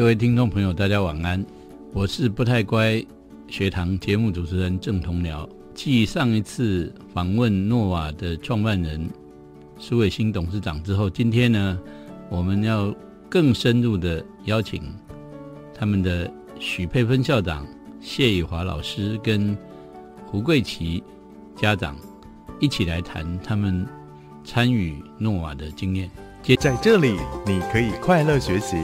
各位听众朋友，大家晚安，我是不太乖学堂节目主持人郑同僚。继上一次访问诺瓦的创办人苏伟新董事长之后，今天呢，我们要更深入的邀请他们的许佩芬校长、谢以华老师跟胡桂琪家长一起来谈他们参与诺瓦的经验。在这里，你可以快乐学习；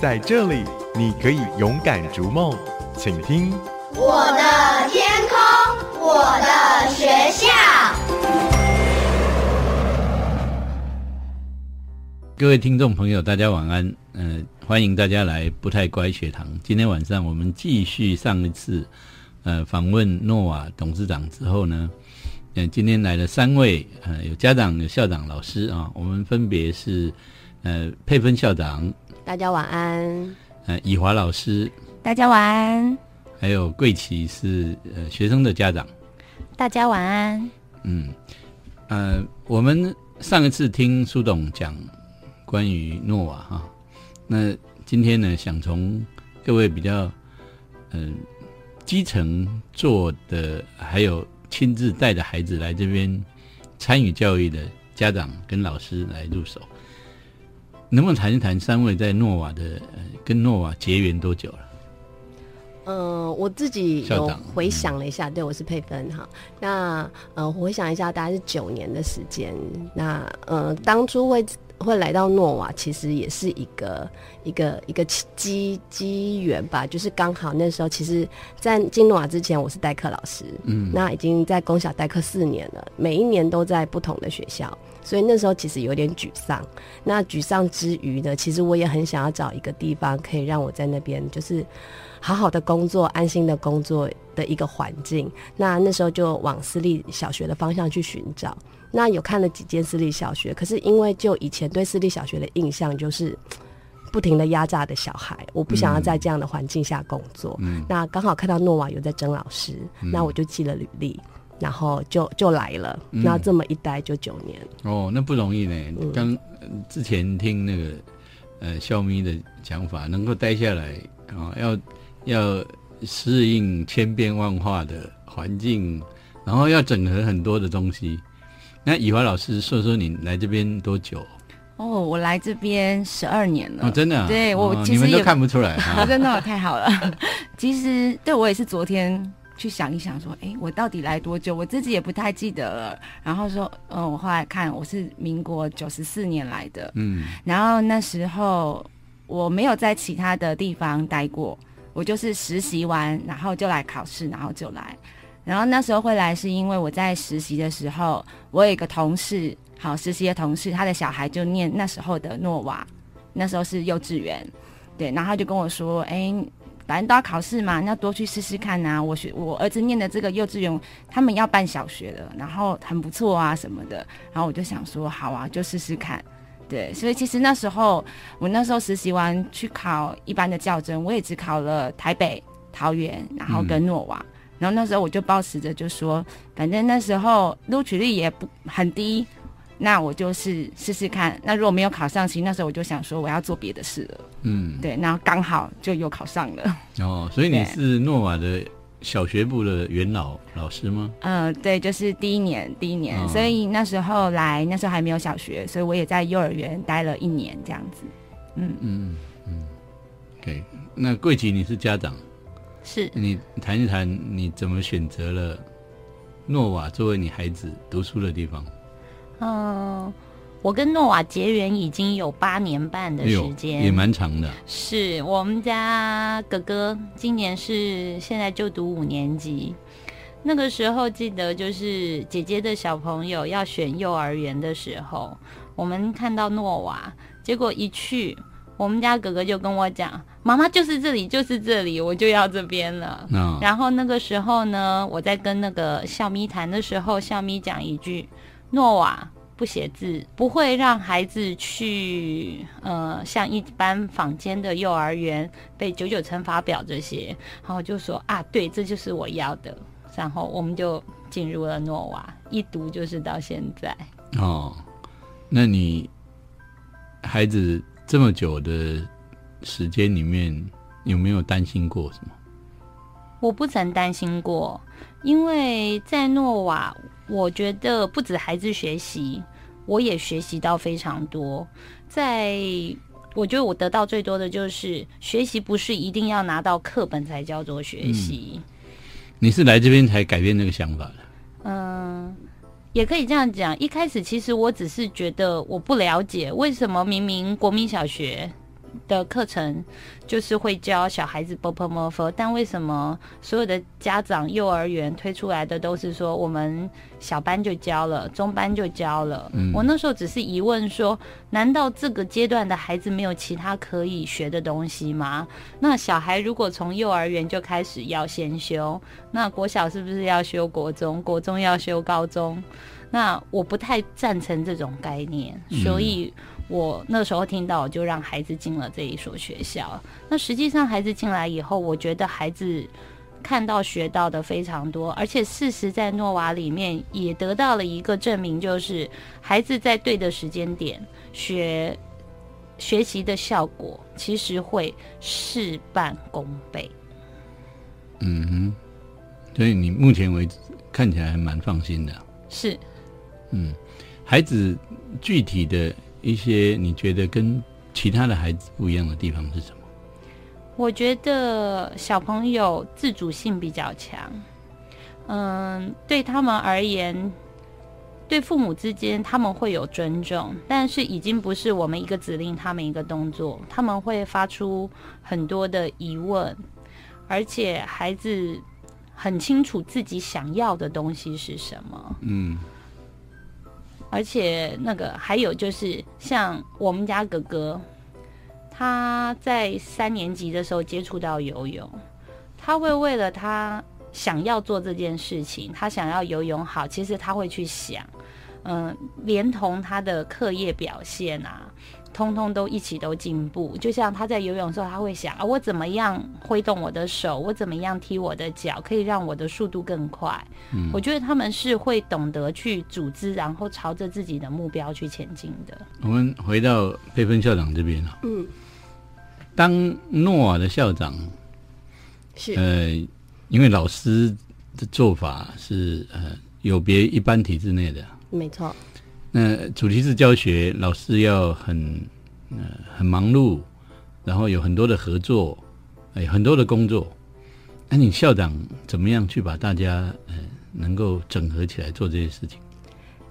在这里，你可以勇敢逐梦。请听我的天空，我的学校。各位听众朋友，大家晚安。嗯、欢迎大家来不太乖学堂。今天晚上我们继续上一次呃访问诺瓦董事长之后呢，嗯、今天来了三位，呃，有家长、有校长、老师啊。我们分别是呃佩芬校长、大家晚安，呃以华老师，大家晚安，还有桂琪是呃学生的家长。大家晚安。嗯，呃，我们上一次听苏董讲关于诺瓦哈，那今天呢，想从各位比较嗯、基层做的，还有亲自带着孩子来这边参与教育的家长跟老师来入手，能不能谈一谈三位在诺瓦的呃跟诺瓦结缘多久了？嗯、我自己有回想了一下，对我是佩芬哈。那呃，我回想一下，大概是九年的时间。那呃，当初会会来到诺瓦，其实也是一个一个一个机机缘吧，就是刚好那时候，其实，在进诺瓦之前，我是代课老师，嗯，那已经在公小代课四年了，每一年都在不同的学校，所以那时候其实有点沮丧。那沮丧之余呢，其实我也很想要找一个地方，可以让我在那边就是好好的工作、安心的工作的一个环境。那那时候就往私立小学的方向去寻找。那有看了几间私立小学，可是因为就以前对私立小学的印象就是。不停的压榨的小孩，我不想要在这样的环境下工作。嗯那刚好看到诺瓦有在征老师，那我就寄了履历，然后就就来了。嗯那这么一待就九年。哦，那不容易呢。嗯刚呃之前听那个呃笑咪的讲法，能够待下来啊、要要适应千变万化的环境，然后要整合很多的东西。那以华老师说说你来这边多久？哦，我来这边十二年了。哦，真的、啊？对我哦你们都看不出来。真的太好了。其实对我也是昨天去想一想，说，哎，我到底来多久？我自己也不太记得了。然后说，嗯，我后来看我是民国九十四年来的，嗯然后那时候我没有在其他的地方待过，我就是实习完，然后就来考试，然后就来。然后那时候会来，是因为我在实习的时候，我有一个同事，好实习的同事，他的小孩就念那时候的诺瓦，那时候是幼稚园，对，然后他就跟我说，哎。反正都要考试嘛，那多去试试看呐、我学我儿子念的这个幼稚园，他们要办小学了，然后很不错啊什么的。然后我就想说，好啊，就试试看。对，所以其实那时候我那时候实习完去考一般的教甄，我也只考了台北、桃园，然后跟诺瓦。然后那时候我就抱持着就说，反正那时候录取率也不很低，那我就是试试看。那如果没有考上，其实那时候我就想说我要做别的事了。嗯，对，然后刚好就又考上了。哦，所以你是诺瓦的小学部的元老老师吗？嗯，对，就是第一年，第一年，哦所以那时候来，那时候还没有小学，所以我也在幼儿园待了一年这样子。嗯，嗯嗯。OK，那桂琪你是家长，是你谈一谈你怎么选择了诺瓦作为你孩子读书的地方？嗯，我跟诺瓦结缘已经有八年半的时间，也蛮长的。是我们家哥哥今年是现在就读五年级。那个时候记得就是姐姐的小朋友要选幼儿园的时候，我们看到诺瓦，结果一去，我们家哥哥就跟我讲：“妈妈就是这里，就是这里，我就要这边了。”那然后那个时候呢，我在跟那个笑咪谈的时候，笑咪讲一句：“诺瓦不写字，不会让孩子去呃像一般坊间的幼儿园背九九乘法表这些。”然后就说：“啊，对，这就是我要的。”然后我们就进入了诺瓦，一读就是到现在。哦，那你孩子这么久的时间里面有没有担心过什么？我不曾担心过，因为在诺瓦，我觉得不止孩子学习，我也学习到非常多。在我觉得我得到最多的就是学习，不是一定要拿到课本才叫做学习。你是来这边才改变那个想法的？嗯，也可以这样讲。一开始其实我只是觉得我不了解为什么明明国民小学。的课程就是会教小孩子 b o p m o r 但为什么所有的家长幼儿园推出来的都是说我们小班就教了，中班就教了？嗯，我那时候只是疑问说，难道这个阶段的孩子没有其他可以学的东西吗？那小孩如果从幼儿园就开始要先修，那国小是不是要修国中？国中要修高中？那我不太赞成这种概念，所以。我那时候听到，我就让孩子进了这一所学校。那实际上，孩子进来以后，我觉得孩子看到学到的非常多，而且事实在诺瓦里面也得到了一个证明，就是孩子在对的时间点学学习的效果，其实会事半功倍。嗯哼，所以你目前为止看起来还蛮放心的。是，嗯，孩子具体的。一些你觉得跟其他的孩子不一样的地方是什么？我觉得小朋友自主性比较强，嗯，对他们而言，对父母之间他们会有尊重，但是已经不是我们一个指令，他们一个动作，他们会发出很多的疑问，而且孩子很清楚自己想要的东西是什么。嗯。而且那个还有就是，像我们家哥哥，他在三年级的时候接触到游泳，他会为了他想要做这件事情，他想要游泳好，其实他会去想，嗯，连同他的课业表现啊。通通都一起都进步，就像他在游泳的时候，他会想啊，我怎么样挥动我的手，我怎么样踢我的脚，可以让我的速度更快。嗯，我觉得他们是会懂得去组织，然后朝着自己的目标去前进的。我们回到佩芬校长这边了。嗯，当诺瓦的校长是呃，因为老师的做法是呃有别一般体制内的，没错。那主题式教学，老师要很呃很忙碌，然后有很多的合作，哎，很多的工作。那你校长怎么样去把大家呃能够整合起来做这些事情？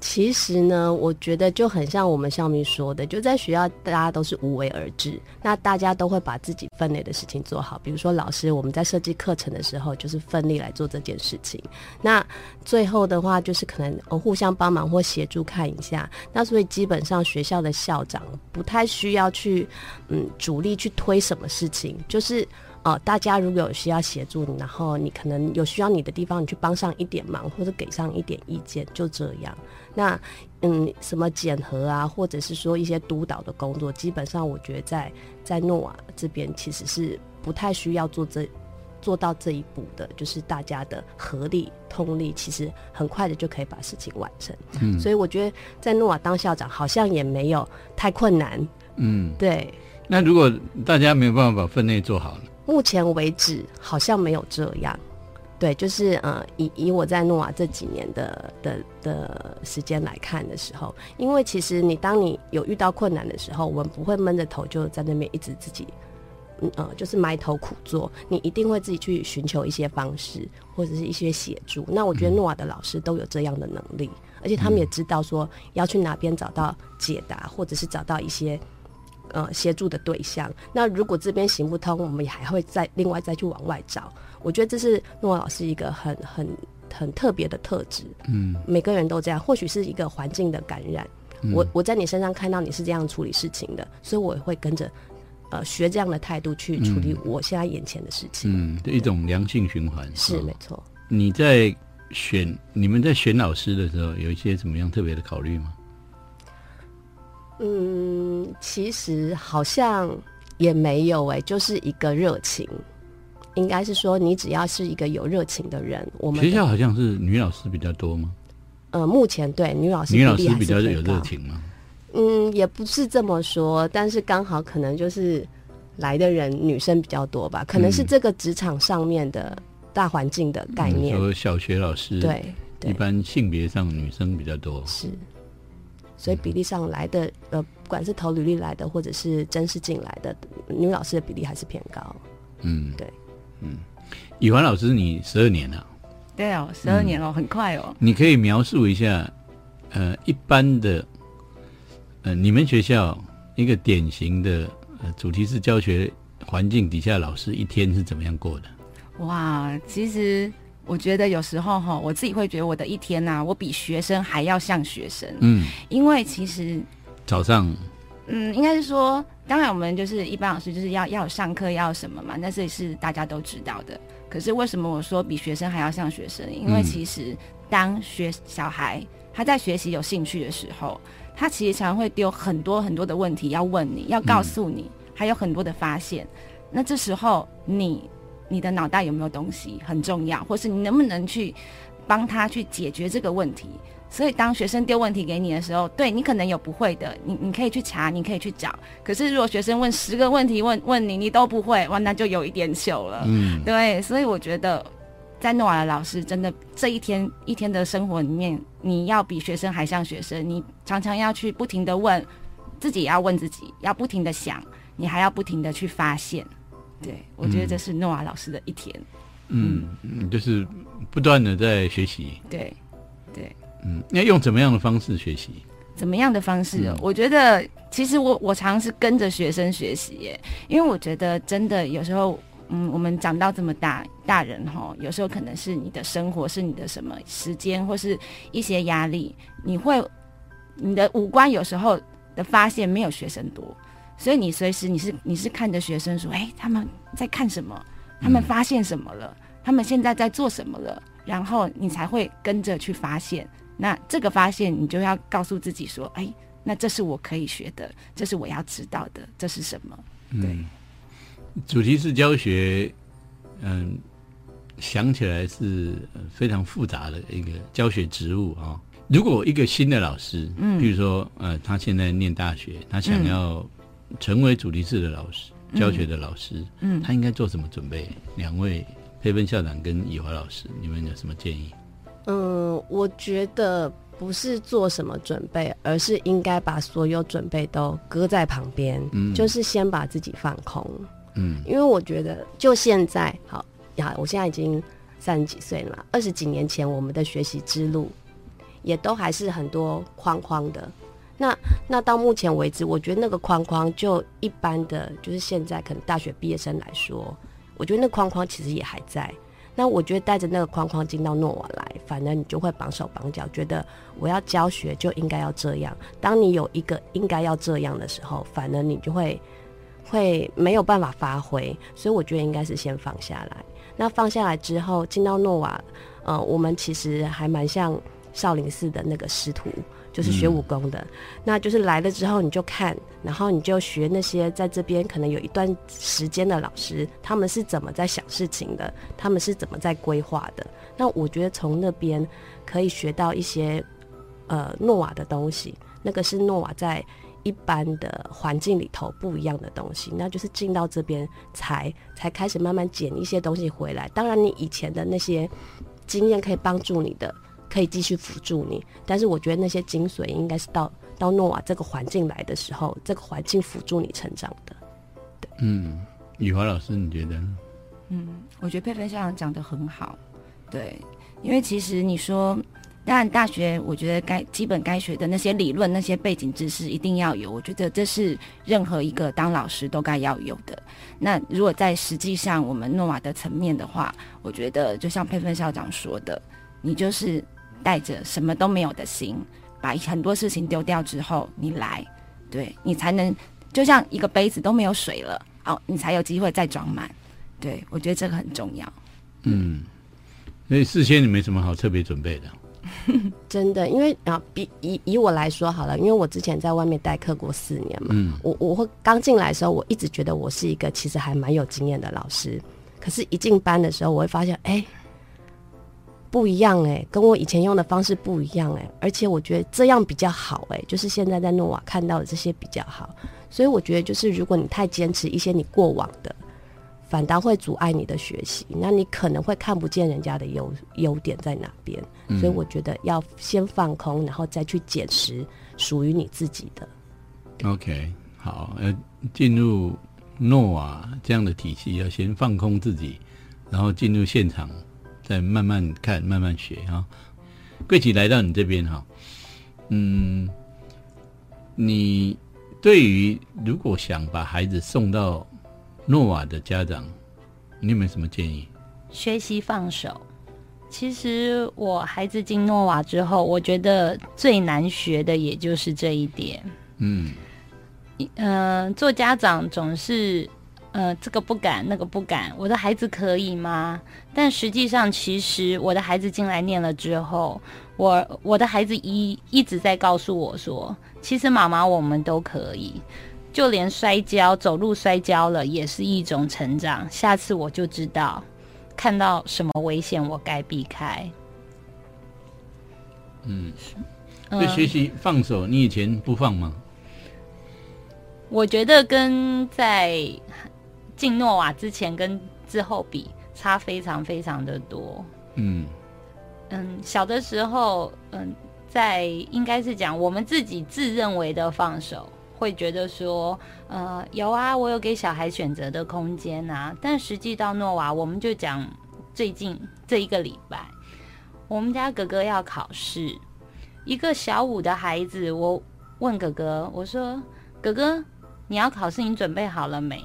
其实呢，我觉得就很像我们校明说的，就在学校大家都是无为而治，那大家都会把自己分内的事情做好。比如说老师，我们在设计课程的时候，就是奋力来做这件事情。那最后的话，就是可能互相帮忙或协助看一下。那所以基本上学校的校长不太需要去嗯主力去推什么事情，就是。哦，大家如果有需要协助你，然后你可能有需要你的地方，你去帮上一点忙，或者给上一点意见，就这样。那嗯，什么检核啊，或者是说一些督导的工作，基本上我觉得在在诺瓦这边其实是不太需要做这做到这一步的，就是大家的合力通力，其实很快的就可以把事情完成。嗯，所以我觉得在诺瓦当校长好像也没有太困难。嗯，对。那如果大家没有办法把分内做好了？目前为止好像没有这样，对，就是呃，以以我在诺瓦这几年的的的时间来看的时候，因为其实你当你有遇到困难的时候，我们不会闷着头就在那边一直自己，嗯呃，就是埋头苦做，你一定会自己去寻求一些方式或者是一些协助。那我觉得诺瓦的老师都有这样的能力，而且他们也知道说要去哪边找到解答，或者是找到一些。呃，协助的对象。那如果这边行不通，我们也还会再另外再去往外找。我觉得这是诺老师一个很很很特别的特质。嗯，每个人都这样，或许是一个环境的感染。我我在你身上看到你是这样处理事情的，所以我会跟着呃学这样的态度去处理我现在眼前的事情。嗯，一种良性循环是没错。你在选你们在选老师的时候，有一些怎么样特别的考虑吗？嗯，其实好像也没有哎，就是一个热情，应该是说你只要是一个有热情的人，我们学校好像是女老师比较多吗？呃，目前对女老师女老师比较有热情吗？嗯，也不是这么说，但是刚好可能就是来的人女生比较多吧，可能是嗯这个职场上面的大环境的概念。说小学老师，对一般性别上女生比较多。是，所以比例上来的呃，不管是投履历来的，或者是真试进来的女老师的比例还是偏高。嗯，对，嗯，宇环老师，你十二年了，对哦，十二年了，很快哦。你可以描述一下，呃，一般的，呃，你们学校一个典型的呃主题式教学环境底下，老师一天是怎么样过的？哇，其实我觉得有时候哈，我自己会觉得我的一天呐、我比学生还要像学生，嗯，因为其实早上，嗯，应该是说，当然我们就是一般老师就是要要上课要什么嘛，那这是大家都知道的。可是为什么我说比学生还要像学生？因为其实当学小孩他在学习有兴趣的时候，他其实常常会丢很多很多的问题要问你，要告诉你，还有很多的发现。那这时候你你的脑袋有没有东西很重要，或是你能不能去帮他去解决这个问题？所以当学生丢问题给你的时候，对你可能有不会的，你你可以去查，你可以去找。可是如果学生问十个问题问问你，你都不会，哇，那就有一点糗了。嗯，对，所以我觉得在诺瓦的老师真的这一天一天的生活里面，你要比学生还像学生，你常常要去不停的问自己，也要问自己，要不停的想，你还要不停的去发现。对，我觉得这是诺瓦老师的一天。嗯嗯，就是不断的在学习，对，对。嗯，要用怎么样的方式学习？怎么样的方式我觉得其实我我常常是跟着学生学习耶，因为我觉得真的有时候，嗯，我们长到这么大，大人哈，有时候可能是你的生活是你的什么时间或是一些压力，你会你的五官有时候的发现没有学生多，所以你随时你是你是看着学生说，哎，他们在看什么？他们发现什么了？他们现在在做什么了？然后你才会跟着去发现。那这个发现，你就要告诉自己说：“哎，那这是我可以学的，这是我要知道的，这是什么？”对，嗯主题式教学，嗯，想起来是呃非常复杂的一个教学职务啊、如果一个新的老师，嗯。比如说呃，他现在念大学，他想要成为主题式的老师、教学的老师，嗯。他应该做什么准备？两位佩芬校长跟以华老师，你们有什么建议？嗯，我觉得不是做什么准备，而是应该把所有准备都搁在旁边，嗯就是先把自己放空。嗯因为我觉得，就现在好呀，我现在已经三十几岁了嘛，二十几年前我们的学习之路也都还是很多框框的。那那到目前为止，我觉得那个框框就一般的，就是现在可能大学毕业生来说，我觉得那框框其实也还在。那我觉得带着那个框框进到诺瓦来，反正你就会绑手绑脚，觉得我要教学就应该要这样。当你有一个应该要这样的时候，反而你就会会没有办法发挥。所以我觉得应该是先放下来。那放下来之后，进到诺瓦，呃，我们其实还蛮像少林寺的那个师徒，就是学武功的。那就是来了之后你就看，然后你就学那些在这边可能有一段时间的老师，他们是怎么在想事情的，他们是怎么在规划的。那我觉得从那边可以学到一些呃诺瓦的东西，那个是诺瓦在一般的环境里头不一样的东西，那就是进到这边才才开始慢慢捡一些东西回来。当然，你以前的那些经验可以帮助你的，可以继续辅助你，但是我觉得那些精髓应该是到到诺瓦这个环境来的时候，这个环境辅助你成长的。对嗯，雨华老师，你觉得呢？嗯我觉得佩芬校长讲的很好，对，因为其实你说，当然大学我觉得该基本该学的那些理论、那些背景知识一定要有，我觉得这是任何一个当老师都该要有的。那如果在实际上我们诺瓦的层面的话，我觉得就像佩芬校长说的，你就是带着什么都没有的心，把很多事情丢掉之后，你来，对你才能就像一个杯子都没有水了，哦，你才有机会再装满。对，我觉得这个很重要。嗯，所以事先你没什么好特别准备的。真的，因为啊，比以以我来说好了，因为我之前在外面代课过四年嘛，嗯我我会刚进来的时候，我一直觉得我是一个其实还蛮有经验的老师，可是，一进班的时候，我会发现，哎、不一样哎、跟我以前用的方式不一样哎、而且我觉得这样比较好哎、就是现在在诺瓦看到的这些比较好，所以我觉得，就是如果你太坚持一些你过往的，反倒会阻碍你的学习，那你可能会看不见人家的优优点在哪边。嗯所以我觉得要先放空，然后再去捡拾属于你自己的。OK，好，要进入诺瓦这样的体系，要先放空自己，然后进入现场，再慢慢看、慢慢学哈。桂琪来到你这边哈，嗯，你对于如果想把孩子送到诺瓦的家长，你有没有什么建议？学习放手。其实我孩子进诺瓦之后，我觉得最难学的也就是这一点。嗯嗯、做家长总是，呃，这个不敢，那个不敢，我的孩子可以吗？但实际上，其实我的孩子进来念了之后，我我的孩子一一直在告诉我说，其实妈妈我们都可以，就连摔跤，走路摔跤了也是一种成长。下次我就知道，看到什么危险我该避开。嗯，嗯对学习放手，你以前不放吗？我觉得跟在进诺瓦之前跟之后比，差非常非常的多。嗯嗯，小的时候，嗯，在应该是讲我们自己自认为的放手，会觉得说，呃，有啊，我有给小孩选择的空间啊。但实际到诺瓦，我们就讲最近这一个礼拜，我们家哥哥要考试，一个小五的孩子，我问哥哥，我说，哥哥，你要考试，你准备好了没？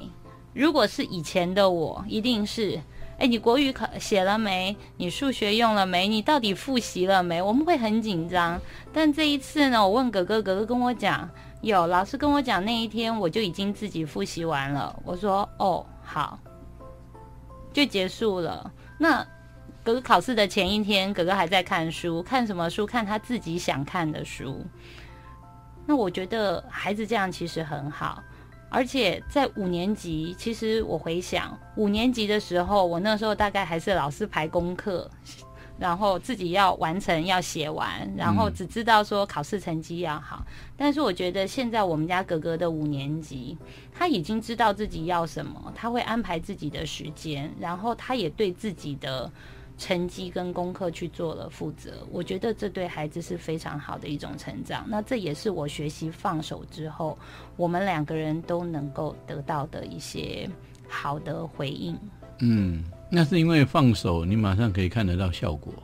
如果是以前的我，一定是，哎，你国语考写了没？你数学用了没？你到底复习了没？我们会很紧张。但这一次呢，我问哥哥，哥哥跟我讲，有老师跟我讲，那一天我就已经自己复习完了。我说，哦，好，就结束了。那哥哥考试的前一天，哥哥还在看书，看什么书？看他自己想看的书。那我觉得孩子这样其实很好。而且在五年级，其实我回想五年级的时候，我那时候大概还是老师排功课，然后自己要完成要写完，然后只知道说考试成绩要好。但是我觉得现在我们家哥哥的五年级，他已经知道自己要什么，他会安排自己的时间，然后他也对自己的。成绩跟功课去做了负责，我觉得这对孩子是非常好的一种成长。那这也是我学习放手之后，我们两个人都能够得到的一些好的回应。嗯，那是因为放手，你马上可以看得到效果，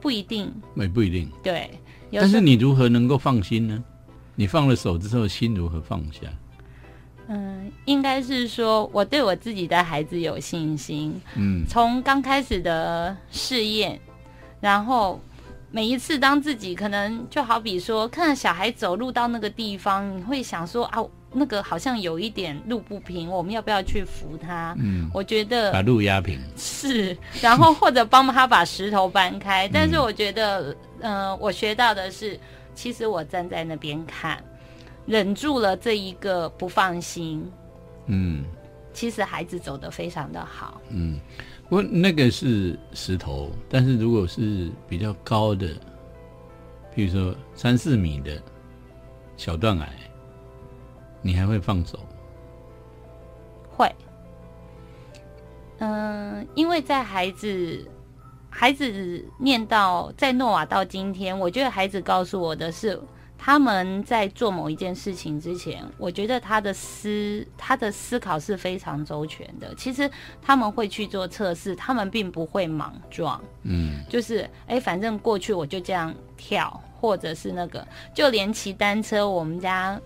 不一定也不一定。对，但是你如何能够放心呢？你放了手之后，心如何放下？嗯，应该是说我对我自己的孩子有信心。嗯从刚开始的试验，然后每一次当自己可能就好比说，看到小孩走路到那个地方，你会想说啊，那个好像有一点路不平，我们要不要去扶他？嗯，我觉得把路压平。是，然后或者帮他把石头搬开。但是我觉得，嗯、我学到的是，其实我站在那边看，忍住了这一个不放心。嗯其实孩子走得非常的好，嗯，不过那个是石头，但是如果是比较高的，比如说三四米的小断崖，你还会放手？会。嗯，因为在孩子孩子念到在诺瓦到今天，我觉得孩子告诉我的是，他们在做某一件事情之前，我觉得他的思他的思考是非常周全的。其实他们会去做测试，他们并不会莽撞。嗯就是哎，反正过去我就这样跳，或者是那个，就连骑单车，我们家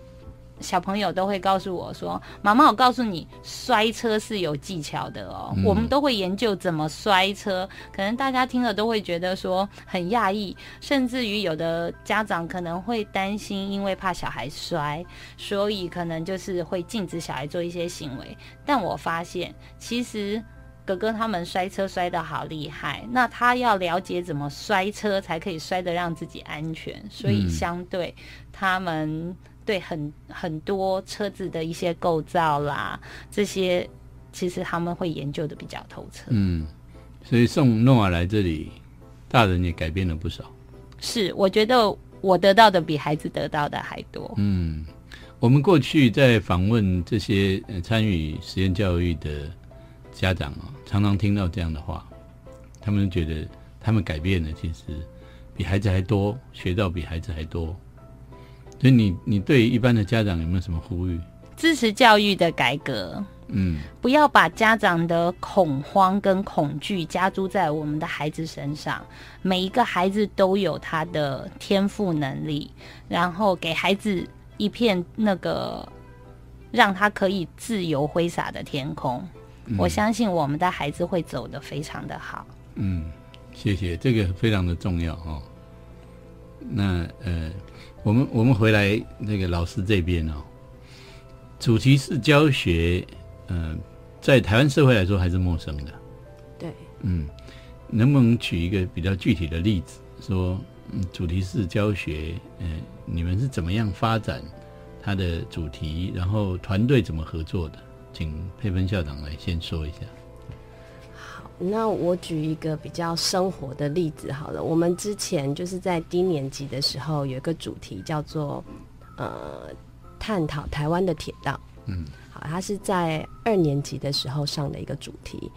小朋友都会告诉我说：“妈妈，我告诉你，摔车是有技巧的哦。嗯我们都会研究怎么摔车，可能大家听了都会觉得说很讶异，甚至于有的家长可能会担心，因为怕小孩摔，所以可能就是会禁止小孩做一些行为。但我发现，其实哥哥他们摔车摔得好厉害，那他要了解怎么摔车才可以摔得让自己安全，所以嗯相对他们对很很多车子的一些构造啦，这些其实他们会研究的比较透彻。嗯，所以送诺瓦来这里，大人也改变了不少。是，我觉得我得到的比孩子得到的还多。嗯，我们过去在访问这些呃参与实验教育的家长啊，常常听到这样的话，他们觉得他们改变了，其实比孩子还多，学到比孩子还多。所以你你对一般的家长有没有什么呼吁？支持教育的改革，嗯不要把家长的恐慌跟恐惧加诸在我们的孩子身上。每一个孩子都有他的天赋能力，然后给孩子一片那个让他可以自由挥洒的天空。我相信我们的孩子会走得非常的好。嗯，谢谢，这个非常的重要哦。那呃，我们我们回来那个老师这边哦，主题式教学，呃，在台湾社会来说还是陌生的。对，嗯，能不能举一个比较具体的例子，说嗯，主题式教学，呃，你们是怎么样发展它的主题，然后团队怎么合作的？请佩芬校长来先说一下。那我举一个比较生活的例子好了。我们之前就是在低年级的时候有一个主题叫做呃探讨台湾的铁道。嗯，好，它是在二年级的时候上的一个主题。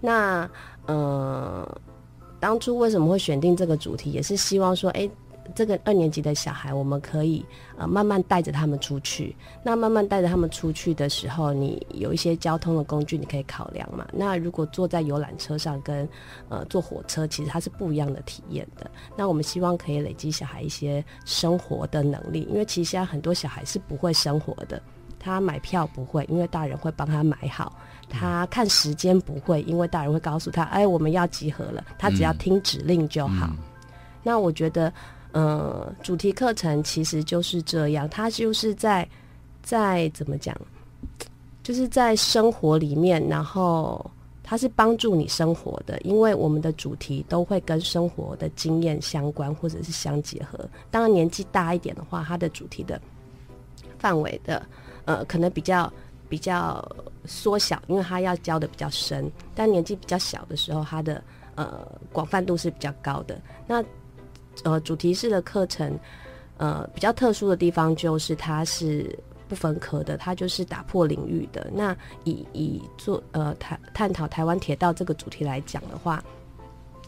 那呃，当初为什么会选定这个主题，也是希望说，哎，这个二年级的小孩，我们可以呃慢慢带着他们出去。那慢慢带着他们出去的时候，你有一些交通的工具，你可以考量嘛。那如果坐在游览车上跟呃坐火车，其实它是不一样的体验的。那我们希望可以累积小孩一些生活的能力，因为其实现在很多小孩是不会生活的。他买票不会，因为大人会帮他买好；他看时间不会，因为大人会告诉他：“哎，我们要集合了。”他只要听指令就好。那我觉得，呃，主题课程其实就是这样，它就是在在怎么讲，就是在生活里面，然后它是帮助你生活的，因为我们的主题都会跟生活的经验相关，或者是相结合。当然年纪大一点的话，它的主题的范围的。呃，可能比较比较缩小，因为他要教的比较深。但年纪比较小的时候，他的呃广泛度是比较高的。那呃主题式的课程，呃比较特殊的地方就是它是不分科的，它就是打破领域的。那以以做呃探探讨台湾铁道这个主题来讲的话，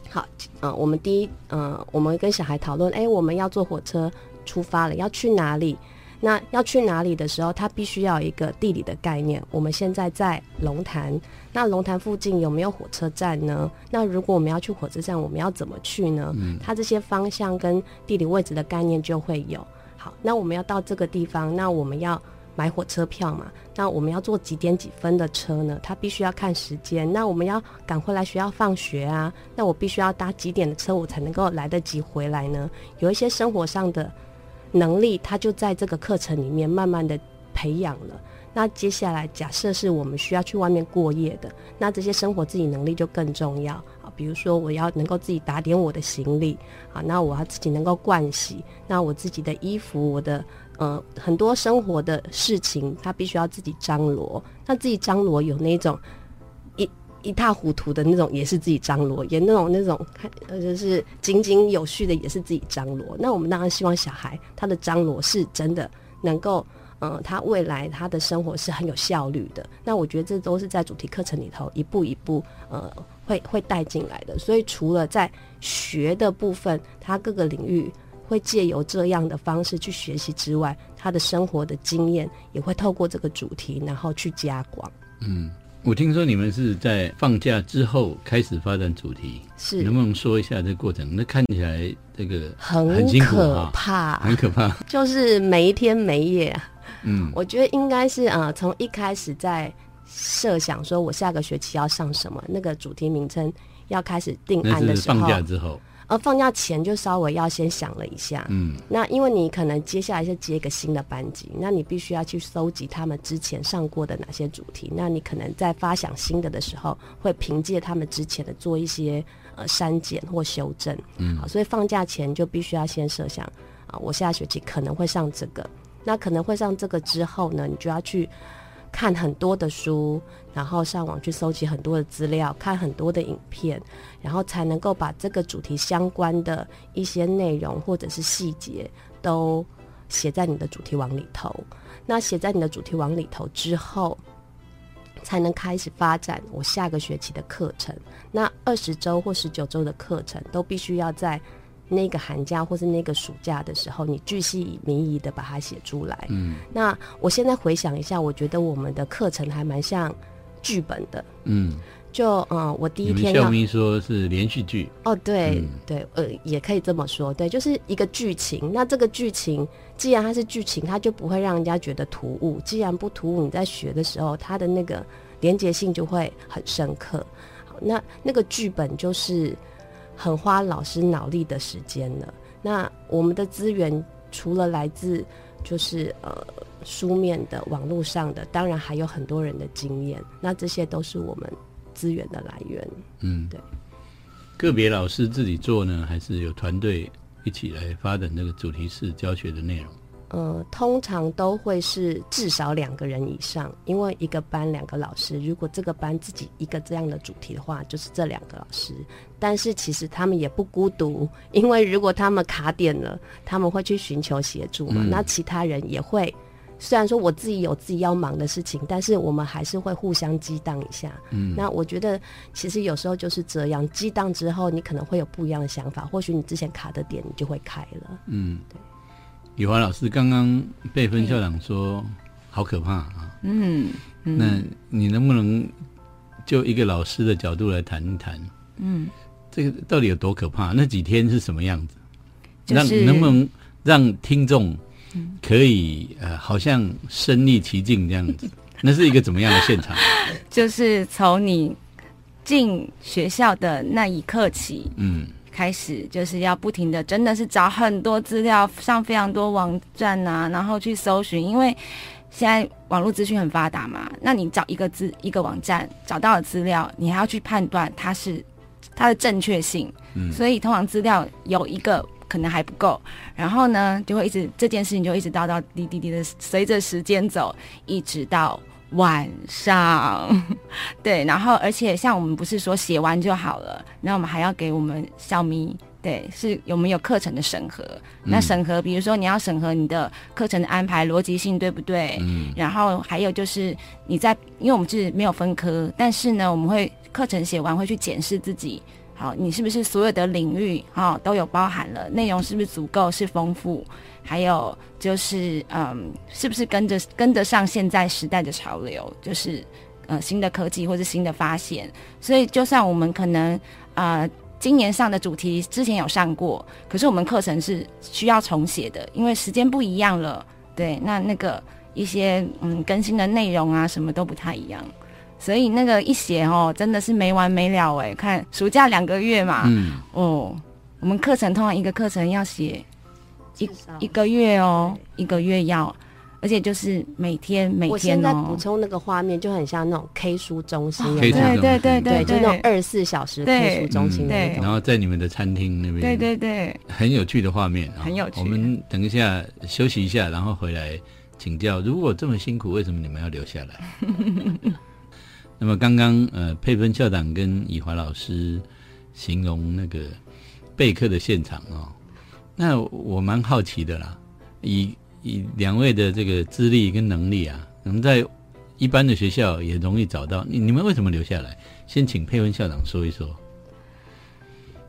好，呃我们第一呃我们跟小孩讨论，哎，我们要坐火车出发了，要去哪里？那要去哪里的时候，他必须要有一个地理的概念。我们现在在龙潭，那龙潭附近有没有火车站呢？那如果我们要去火车站，我们要怎么去呢？嗯，它这些方向跟地理位置的概念就会有。好，那我们要到这个地方，那我们要买火车票嘛？那我们要坐几点几分的车呢？他必须要看时间。那我们要赶回来学校放学啊？那我必须要搭几点的车，我才能够来得及回来呢？有一些生活上的。能力，他就在这个课程里面慢慢的培养了。那接下来，假设是我们需要去外面过夜的，那这些生活自己能力就更重要啊。比如说，我要能够自己打点我的行李啊，那我要自己能够盥洗，那我自己的衣服，我的呃很多生活的事情，他必须要自己张罗。那自己张罗有那种。一塌糊涂的那种也是自己张罗，也那种那种看呃就是井井有序的也是自己张罗。那我们当然希望小孩他的张罗是真的能够，嗯，他未来他的生活是很有效率的。那我觉得这都是在主题课程里头一步一步呃会会带进来的。所以除了在学的部分，他各个领域会借由这样的方式去学习之外，他的生活的经验也会透过这个主题然后去加广。嗯。我听说你们是在放假之后开始发展主题，是能不能说一下这个过程？那看起来这个很辛苦可怕，很可怕，就是没天没夜。嗯，我觉得应该是啊，从一开始在设想说我下个学期要上什么，那个主题名称要开始定案的时候，放假之后。而放假前就稍微要先想了一下，嗯，那因为你可能接下来是接一个新的班级，那你必须要去搜集他们之前上过的哪些主题，那你可能在发想新的的时候，会凭借他们之前的做一些呃删减或修正，嗯，好，所以放假前就必须要先设想啊，我下学期可能会上这个，那可能会上这个之后呢，你就要去。看很多的书，然后上网去搜集很多的资料，看很多的影片，然后才能够把这个主题相关的一些内容或者是细节都写在你的主题网里头。那写在你的主题网里头之后，才能开始发展我下个学期的课程。那二十周或十九周的课程，都必须要在那个寒假或是那个暑假的时候，你巨细靡遗的把它写出来。嗯那我现在回想一下，我觉得我们的课程还蛮像剧本的。嗯，就嗯，我第一天要说是连续剧，哦，对、嗯对，呃，也可以这么说，对，就是一个剧情。那这个剧情既然它是剧情，它就不会让人家觉得突兀。既然不突兀，你在学的时候，它的那个连结性就会很深刻。好，那那个剧本就是很花老师脑力的时间了。那我们的资源除了来自就是呃书面的、网络上的，当然还有很多人的经验。那这些都是我们资源的来源。嗯，对。个别老师自己做呢，还是有团队一起来发展这个主题式教学的内容？呃，通常都会是至少两个人以上，因为一个班两个老师。如果这个班自己一个这样的主题的话，就是这两个老师。但是其实他们也不孤独，因为如果他们卡点了，他们会去寻求协助嘛。嗯那其他人也会，虽然说我自己有自己要忙的事情，但是我们还是会互相激荡一下。嗯，那我觉得其实有时候就是这样，激荡之后，你可能会有不一样的想法，或许你之前卡的点，你就会开了。嗯，雨华老师刚刚被分校长说好可怕啊，嗯嗯那你能不能就一个老师的角度来谈一谈，嗯，这个到底有多可怕？那几天是什么样子？就是让能不能让听众可以呃，好像身历其境这样子？那是一个怎么样的现场？就是从你进学校的那一刻起，嗯开始就是要不停的，真的是找很多资料，上非常多网站啊，然后去搜寻，因为现在网络资讯很发达嘛，那你找一个资一个网站找到了资料，你还要去判断它是它的正确性，嗯。所以通常资料有一个可能还不够，然后呢就会一直这件事情就一直到到滴滴滴的随着时间走，一直到晚上，对，然后而且像我们不是说写完就好了，那我们还要给我们校迷。对，是有没有课程的审核？那审核，比如说你要审核你的课程的安排逻辑性对不对？嗯然后还有就是你在，因为我们是没有分科，但是呢，我们会课程写完会去检视自己，好，你是不是所有的领域哈、都有包含了，内容是不是足够是丰富，还有就是嗯，是不是跟着跟得上现在时代的潮流，就是呃新的科技或是新的发现，所以就算我们可能呃。今年上的主题之前有上过，可是我们课程是需要重写的，因为时间不一样了。对，那那个一些嗯更新的内容啊，什么都不太一样，所以那个一写哦，真的是没完没了哎。看暑假两个月嘛，嗯，哦，我们课程通常一个课程要写一一个月哦，一个月要，而且就是每天每天我天现在补哦，充那个画面，就很像那种 K 书中心，对对对对，对。就那种对二十四小时对。K 书中心对种。然后在你们的餐厅那边，对对对，很有趣的画面啊，很有趣。我们等一下休息一下，然后回来请教，如果这么辛苦，为什么你们要留下来？那么刚刚呃，佩芬校长跟以华老师形容那个备课的现场哦，那我蛮好奇的啦，以以两位的这个资历跟能力啊，可能在一般的学校也容易找到，你你们为什么留下来？先请佩芬校长说一说。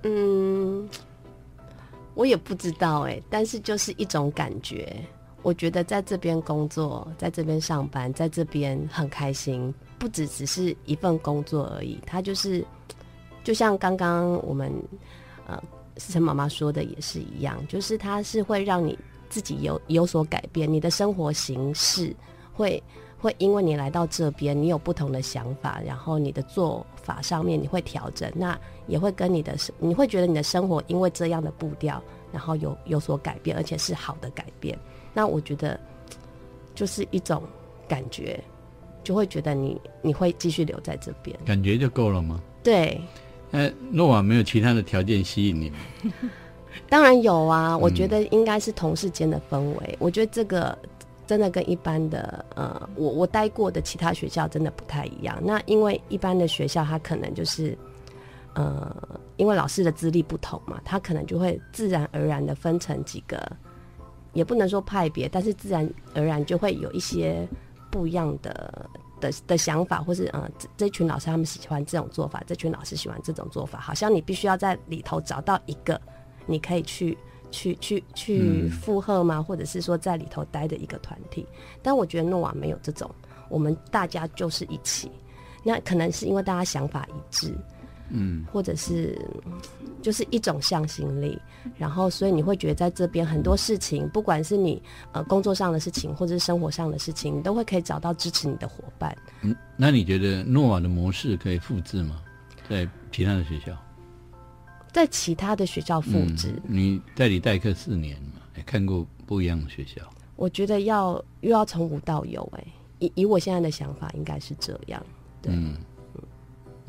嗯，我也不知道哎、但是就是一种感觉。我觉得在这边工作，在这边上班，在这边很开心，不只只是一份工作而已。它就是，就像刚刚我们呃思成妈妈说的也是一样，就是它是会让你自己有有所改变，你的生活形式会会因为你来到这边，你有不同的想法，然后你的做法上面你会调整，那也会跟你的生，你会觉得你的生活因为这样的步调，然后有有所改变，而且是好的改变。那我觉得就是一种感觉，就会觉得你你会继续留在这边。感觉就够了吗？对，那，诺瓦没有其他的条件吸引你吗，当然有啊，我觉得应该是同事间的氛围。我觉得这个真的跟一般的呃，我我待过的其他学校真的不太一样。那因为一般的学校，它可能就是呃，因为老师的资历不同嘛，他可能就会自然而然的分成几个也不能说派别，但是自然而然就会有一些不一样的的的想法，或是呃这这群老师他们喜欢这种做法，这群老师喜欢这种做法，好像你必须要在里头找到一个你可以去去去去嗯附和吗？或者是说在里头待的一个团体。但我觉得诺瓦没有这种，我们大家就是一起。那可能是因为大家想法一致，嗯，或者是嗯就是一种向心力，然后所以你会觉得在这边很多事情，不管是你呃工作上的事情，或者是生活上的事情，你都会可以找到支持你的伙伴。嗯，那你觉得诺瓦的模式可以复制吗？在其他的学校在其他的学校复制，嗯你代理代课四年嘛，也看过不一样的学校。我觉得要又要从无到有、哎，以以我现在的想法，应该是这样。对，嗯，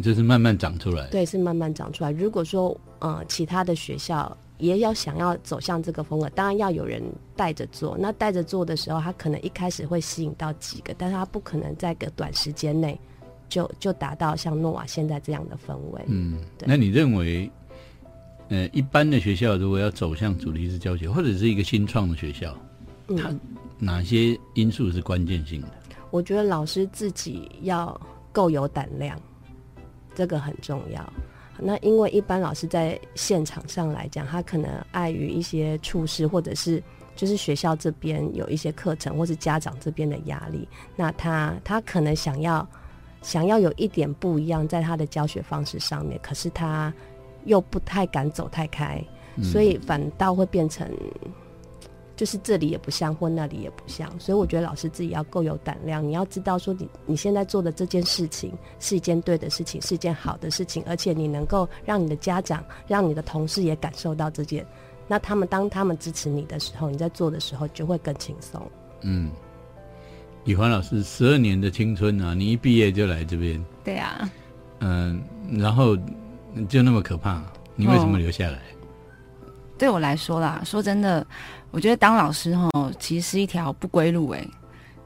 就是慢慢长出来。对，是慢慢长出来。如果说呃其他的学校也要想要走向这个风格，当然要有人带着做。那带着做的时候，他可能一开始会吸引到几个，但是他不可能在个短时间内就就达到像诺瓦现在这样的氛围。嗯，那你认为，呃，一般的学校如果要走向主题式教学，或者是一个新创的学校，嗯它哪些因素是关键性的？我觉得老师自己要够有胆量，这个很重要。那因为一般老师在现场上来讲，他可能碍于一些处事，或者是就是学校这边有一些课程，或是家长这边的压力，那他他可能想要想要有一点不一样，在他的教学方式上面，可是他又不太敢走太开，所以反倒会变成就是这里也不像，或那里也不像，所以我觉得老师自己要够有胆量，你要知道说你你现在做的这件事情是一件对的事情，是一件好的事情，而且你能够让你的家长、让你的同事也感受到这件，那他们当他们支持你的时候，你在做的时候就会更轻松。嗯，以环老师十二年的青春啊，你一毕业就来这边，对啊，嗯、然后就那么可怕，你为什么哦留下来？对我来说啦，说真的，我觉得当老师哦，其实是一条不归路哎。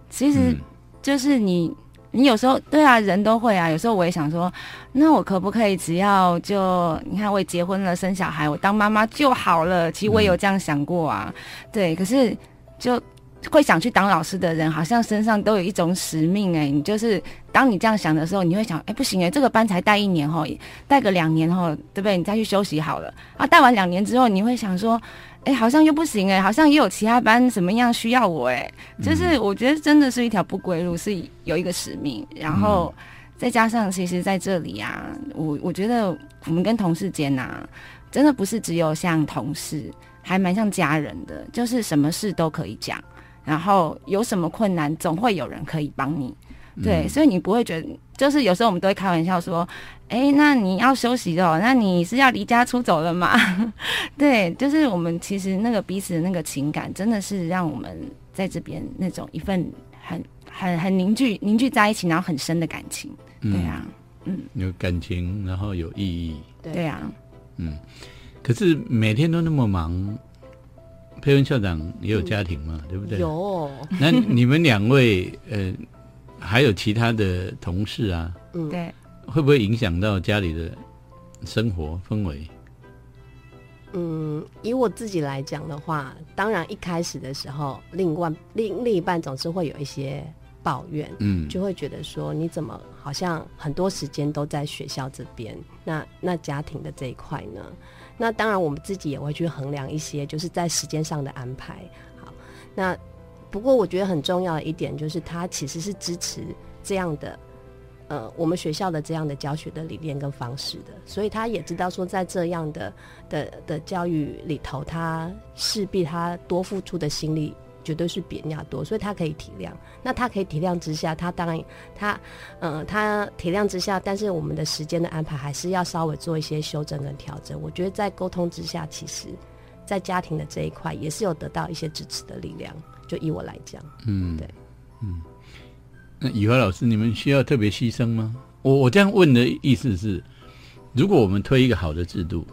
其实嗯就是你，你有时候对啊，人都会啊。有时候我也想说，那我可不可以只要就你看，我也结婚了，生小孩，我当妈妈就好了。其实我也有这样想过啊，对。可是就会想去当老师的人，好像身上都有一种使命哎。你就是当你这样想的时候，你会想，哎，不行哎，这个班才带一年吼，带个两年吼，对不对？你再去休息好了。啊，带完两年之后，你会想说，哎，好像又不行哎，好像也有其他班什么样需要我哎，就是我觉得真的是一条不归路，是有一个使命，然后再加上其实在这里啊，我我觉得我们跟同事间呐、真的不是只有像同事，还蛮像家人的，就是什么事都可以讲，然后有什么困难总会有人可以帮你。对，所以你不会觉得，就是有时候我们都会开玩笑说，哎，那你要休息了哦，那你是要离家出走了吗？对，就是我们其实那个彼此的那个情感，真的是让我们在这边那种一份很很很凝聚凝聚在一起，然后很深的感情。对啊，嗯有感情，然后有意义。对啊，嗯可是每天都那么忙，佩文校长也有家庭嘛，对不对？。有，那你们两位呃，还有其他的同事啊，嗯，对，会不会影响到家里的生活氛围？嗯，以我自己来讲的话，当然一开始的时候，另外另另一半总是会有一些抱怨，嗯，就会觉得说你怎么好像很多时间都在学校这边，那那家庭的这一块呢？那当然我们自己也会去衡量一些，就是在时间上的安排。好，那不过我觉得很重要的一点就是，他其实是支持这样的。呃，我们学校的这样的教学的理念跟方式的，所以他也知道说，在这样的的的教育里头，他势必他多付出的心力绝对是比人家多，所以他可以体谅。那他可以体谅之下，他当然他呃他体谅之下，但是我们的时间的安排还是要稍微做一些修正跟调整。我觉得在沟通之下，其实在家庭的这一块也是有得到一些支持的力量。就以我来讲，嗯，对，嗯。那以华老师，你们需要特别牺牲吗？我我这样问的意思是，如果我们推一个好的制度，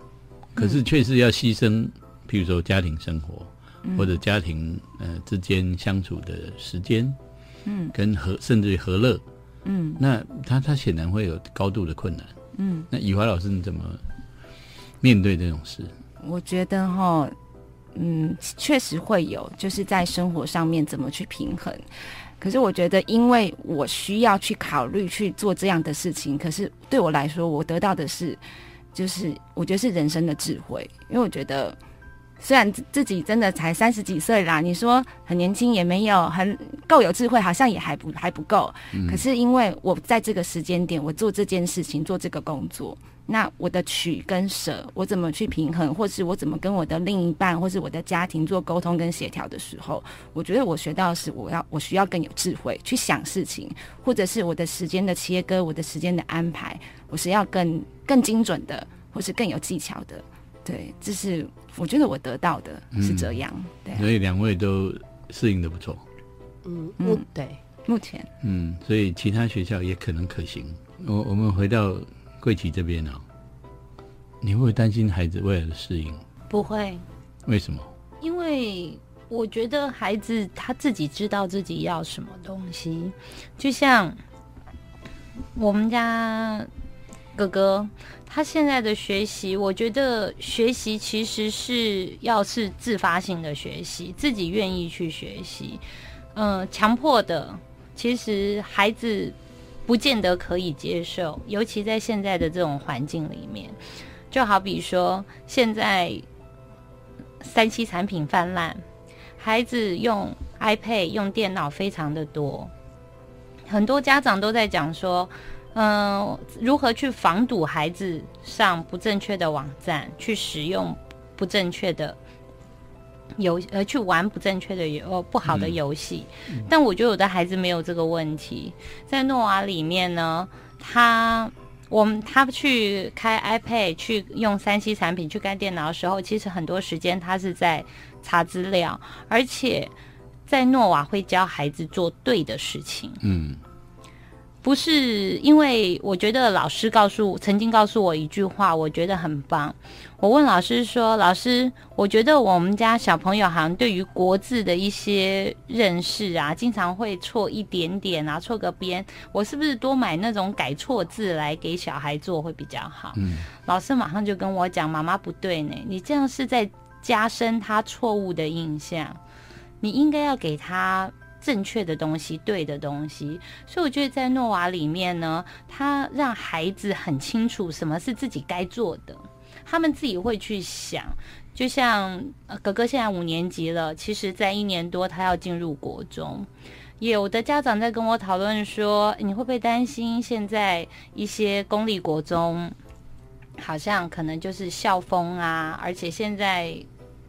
可是确实要牺牲，譬如说家庭生活、或者家庭呃之间相处的时间，嗯，跟和甚至于和乐，嗯那他他显然会有高度的困难。嗯，那以华老师你怎么面对这种事？我觉得哈，嗯，确实会有，就是在生活上面怎么去平衡。可是我觉得，因为我需要去考虑去做这样的事情，可是对我来说，我得到的是，就是我觉得是人生的智慧。因为我觉得，虽然自自己真的才三十几岁啦，你说很年轻也没有很够有智慧，好像也还不还不够。可是因为我在这个时间点，我做这件事情，做这个工作。那我的取跟舍，我怎么去平衡，或是我怎么跟我的另一半，或是我的家庭做沟通跟协调的时候，我觉得我学到的是，我要我需要更有智慧去想事情，或者是我的时间的切割，我的时间的安排，我是要更更精准的，或是更有技巧的。对，这是我觉得我得到的是这样。对，所以两位都适应的不错。嗯目，对，目前嗯，所以其他学校也可能可行。我我们回到。贵旗这边呢，你会不会担心孩子未来的适应？不会，为什么？因为我觉得孩子他自己知道自己要什么东西，就像我们家哥哥，他现在的学习，我觉得学习其实是要是自发性的学习，自己愿意去学习。嗯，强迫的，其实孩子。不见得可以接受，尤其在现在的这种环境里面，就好比说现在三 C 产品泛滥，孩子用 iPad、用电脑非常的多，很多家长都在讲说，嗯，如何去防堵孩子上不正确的网站，去使用不正确的。游呃去玩不正确的游不好的游戏，但我觉得有的孩子没有这个问题。在诺瓦里面呢，他我们他去开 iPad 去用三 C 产品去开电脑的时候，其实很多时间他是在查资料，而且在诺瓦会教孩子做对的事情。嗯。不是因为我觉得老师告诉曾经告诉我一句话，我觉得很棒。我问老师说：“老师，我觉得我们家小朋友好像对于国字的一些认识啊，经常会错一点点啊，错个边。我是不是多买那种改错字来给小孩做会比较好？”嗯，老师马上就跟我讲：“妈妈不对呢，你这样是在加深他错误的印象。你应该要给他。”正确的东西，对的东西，所以我觉得在诺瓦里面呢，他让孩子很清楚什么是自己该做的，他们自己会去想。就像哥哥现在五年级了，其实在一年多他要进入国中，有的家长在跟我讨论说，你会不会担心现在一些公立国中好像可能就是校风啊，而且现在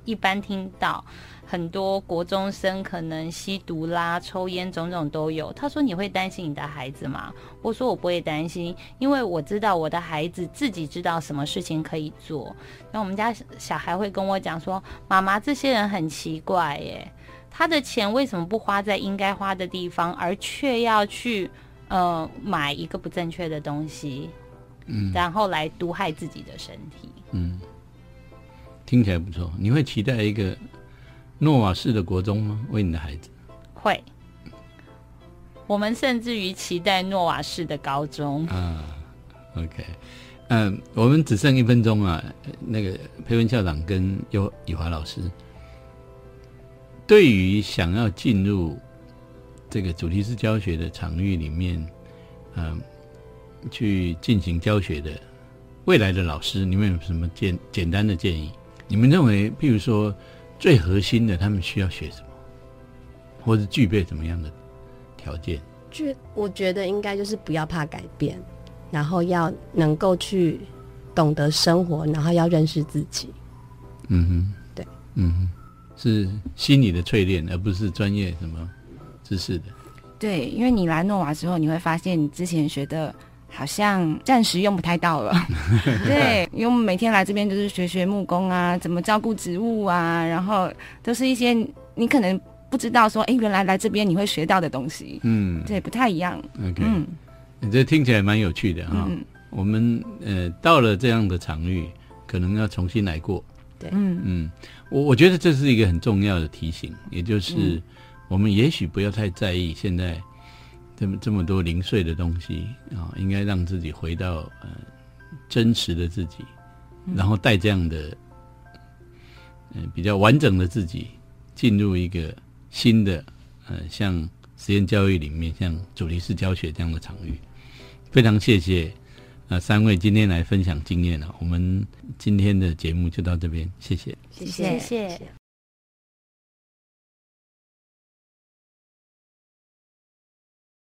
一般听到。很多国中生可能吸毒啦、抽烟，种种都有。他说：“你会担心你的孩子吗？”我说：“我不会担心，因为我知道我的孩子自己知道什么事情可以做。”那我们家小孩会跟我讲说：“妈妈，这些人很奇怪耶，他的钱为什么不花在应该花的地方，而却要去呃买一个不正确的东西，嗯，然后来毒害自己的身体？”嗯，听起来不错。你会期待一个？诺瓦式的国中吗？为你的孩子会，我们甚至于期待诺瓦式的高中啊。OK，嗯，我们只剩一分钟啊。那个裴文校长跟尤以华老师，对于想要进入这个主题式教学的场域里面，嗯，去进行教学的未来的老师，你们有什么简简单的建议？你们认为，譬如说。最核心的，他们需要学什么，或者具备什么样的条件？就我觉得应该就是不要怕改变，然后要能够去懂得生活，然后要认识自己。嗯哼，对，嗯哼，是心理的淬炼，而不是专业什么知识的。对，因为你来诺瓦之后，你会发现你之前学的。好像暂时用不太到了，对，因为我们每天来这边就是学学木工啊，怎么照顾植物啊，然后都是一些你可能不知道说，哎，原来来这边你会学到的东西，嗯，对，不太一样。OK，嗯，你这听起来蛮有趣的哈。我们呃到了这样的场域，可能要重新来过。对，嗯。嗯，我我觉得这是一个很重要的提醒，也就是我们也许不要太在意现在。这么这么多零碎的东西啊，应该让自己回到呃真实的自己，然后带这样的嗯、比较完整的自己进入一个新的呃像实验教育里面像主题式教学这样的场域。非常谢谢呃三位今天来分享经验啊，我们今天的节目就到这边，谢谢。谢谢谢谢。